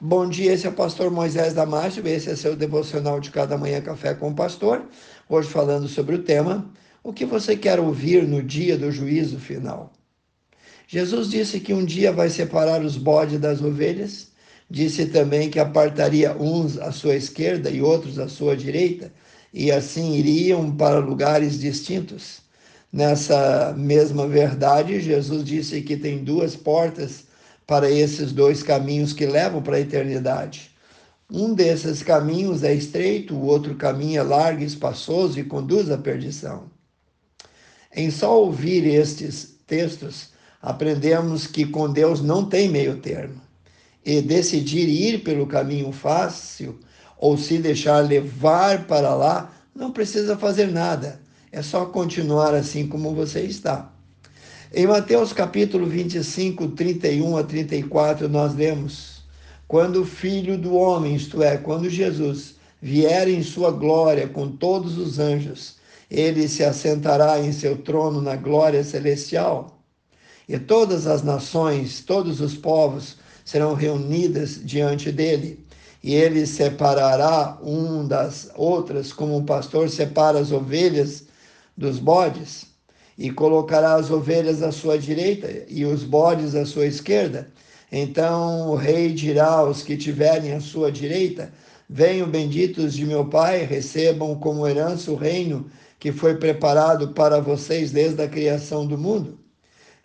Bom dia, esse é o pastor Moisés Damásio, esse é seu devocional de cada manhã café com o pastor. Hoje falando sobre o tema: o que você quer ouvir no dia do juízo final? Jesus disse que um dia vai separar os bodes das ovelhas, disse também que apartaria uns à sua esquerda e outros à sua direita, e assim iriam para lugares distintos. Nessa mesma verdade, Jesus disse que tem duas portas para esses dois caminhos que levam para a eternidade. Um desses caminhos é estreito, o outro caminho é largo, espaçoso e conduz à perdição. Em só ouvir estes textos, aprendemos que com Deus não tem meio termo. E decidir ir pelo caminho fácil ou se deixar levar para lá, não precisa fazer nada. É só continuar assim como você está. Em Mateus capítulo 25, 31 a 34, nós lemos: Quando o Filho do Homem, isto é, quando Jesus, vier em sua glória com todos os anjos, ele se assentará em seu trono na glória celestial. E todas as nações, todos os povos serão reunidas diante dele. E ele separará um das outras, como um pastor separa as ovelhas dos bodes e colocará as ovelhas à sua direita e os bodes à sua esquerda. Então o rei dirá aos que tiverem à sua direita: Venham benditos de meu Pai, recebam como herança o reino que foi preparado para vocês desde a criação do mundo.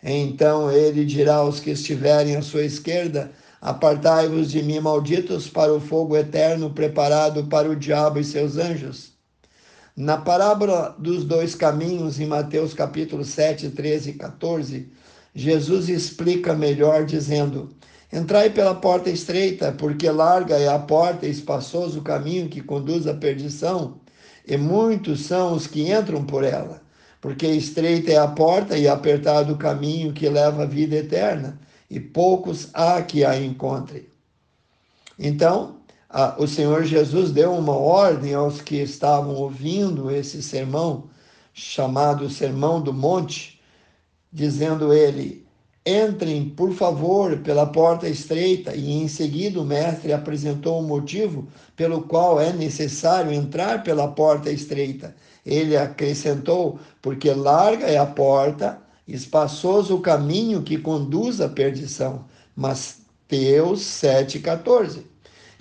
Então ele dirá aos que estiverem à sua esquerda: Apartai-vos de mim, malditos, para o fogo eterno preparado para o diabo e seus anjos. Na parábola dos dois caminhos, em Mateus capítulo 7, 13 e 14, Jesus explica melhor, dizendo: Entrai pela porta estreita, porque larga é a porta e espaçoso o caminho que conduz à perdição, e muitos são os que entram por ela. Porque estreita é a porta e apertado o caminho que leva à vida eterna, e poucos há que a encontrem. Então, ah, o Senhor Jesus deu uma ordem aos que estavam ouvindo esse sermão, chamado Sermão do Monte, dizendo ele: Entrem, por favor, pela porta estreita. E em seguida o mestre apresentou o motivo pelo qual é necessário entrar pela porta estreita. Ele acrescentou: Porque larga é a porta, espaçoso o caminho que conduz à perdição. Mateus 7,14.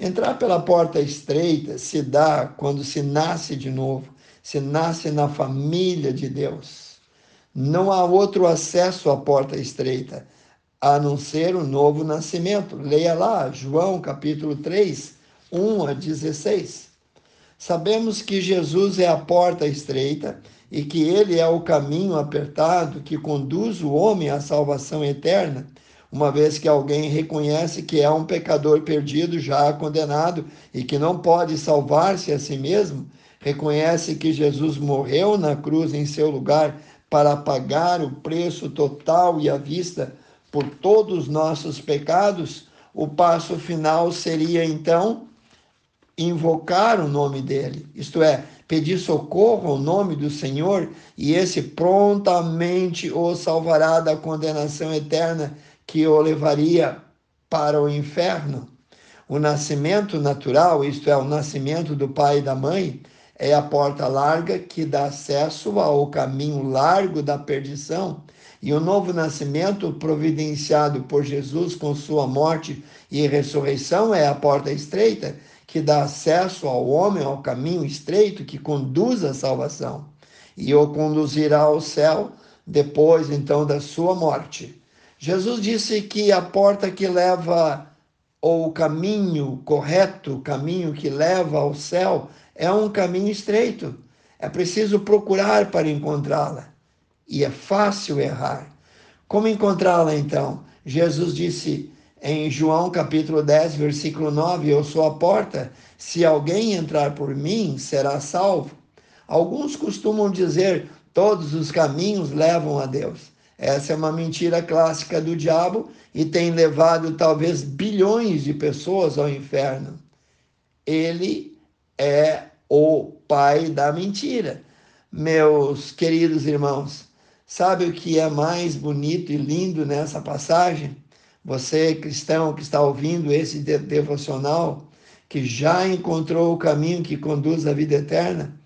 Entrar pela porta estreita se dá quando se nasce de novo, se nasce na família de Deus. Não há outro acesso à porta estreita, a não ser o novo nascimento. Leia lá, João capítulo 3, 1 a 16. Sabemos que Jesus é a porta estreita e que ele é o caminho apertado que conduz o homem à salvação eterna uma vez que alguém reconhece que é um pecador perdido, já condenado e que não pode salvar-se a si mesmo, reconhece que Jesus morreu na cruz em seu lugar para pagar o preço total e à vista por todos os nossos pecados, o passo final seria então invocar o nome dele, isto é, pedir socorro ao nome do Senhor, e esse prontamente o salvará da condenação eterna que o levaria para o inferno. O nascimento natural, isto é, o nascimento do pai e da mãe, é a porta larga que dá acesso ao caminho largo da perdição. E o novo nascimento, providenciado por Jesus com sua morte e ressurreição, é a porta estreita que dá acesso ao homem ao caminho estreito que conduz à salvação e o conduzirá ao céu depois então da sua morte. Jesus disse que a porta que leva ou o caminho correto, o caminho que leva ao céu, é um caminho estreito. É preciso procurar para encontrá-la. E é fácil errar. Como encontrá-la então? Jesus disse em João capítulo 10, versículo 9: Eu sou a porta, se alguém entrar por mim, será salvo. Alguns costumam dizer: todos os caminhos levam a Deus. Essa é uma mentira clássica do diabo e tem levado talvez bilhões de pessoas ao inferno. Ele é o pai da mentira. Meus queridos irmãos, sabe o que é mais bonito e lindo nessa passagem? Você, cristão, que está ouvindo esse devocional, que já encontrou o caminho que conduz à vida eterna,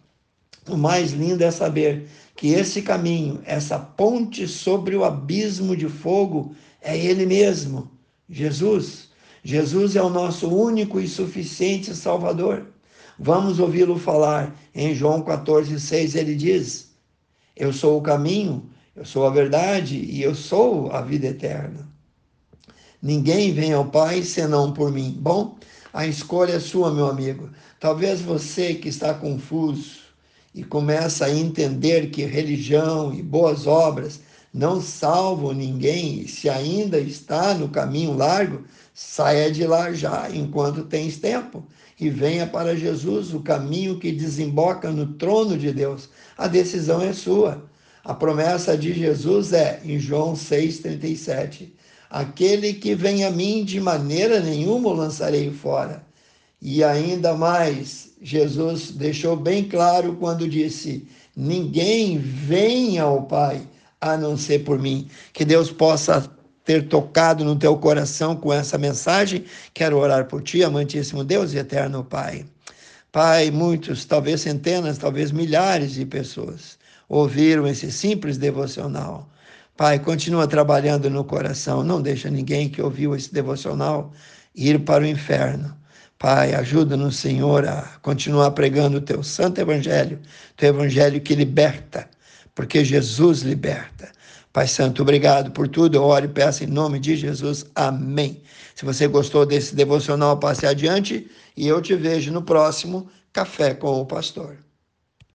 o mais lindo é saber que esse caminho, essa ponte sobre o abismo de fogo, é Ele mesmo, Jesus. Jesus é o nosso único e suficiente Salvador. Vamos ouvi-lo falar em João 14, 6. Ele diz: Eu sou o caminho, eu sou a verdade e eu sou a vida eterna. Ninguém vem ao Pai senão por mim. Bom, a escolha é sua, meu amigo. Talvez você que está confuso e começa a entender que religião e boas obras não salvam ninguém, e se ainda está no caminho largo, saia de lá já, enquanto tens tempo, e venha para Jesus, o caminho que desemboca no trono de Deus. A decisão é sua. A promessa de Jesus é, em João 6,37, aquele que vem a mim de maneira nenhuma o lançarei fora. E ainda mais, Jesus deixou bem claro quando disse: Ninguém vem ao Pai a não ser por mim. Que Deus possa ter tocado no teu coração com essa mensagem. Quero orar por ti, amantíssimo Deus e eterno Pai. Pai, muitos, talvez centenas, talvez milhares de pessoas ouviram esse simples devocional. Pai, continua trabalhando no coração, não deixa ninguém que ouviu esse devocional ir para o inferno. Pai, ajuda-nos, Senhor, a continuar pregando o teu santo evangelho, teu evangelho que liberta, porque Jesus liberta. Pai Santo, obrigado por tudo. Eu oro e peço em nome de Jesus. Amém. Se você gostou desse devocional, passe adiante e eu te vejo no próximo Café com o Pastor.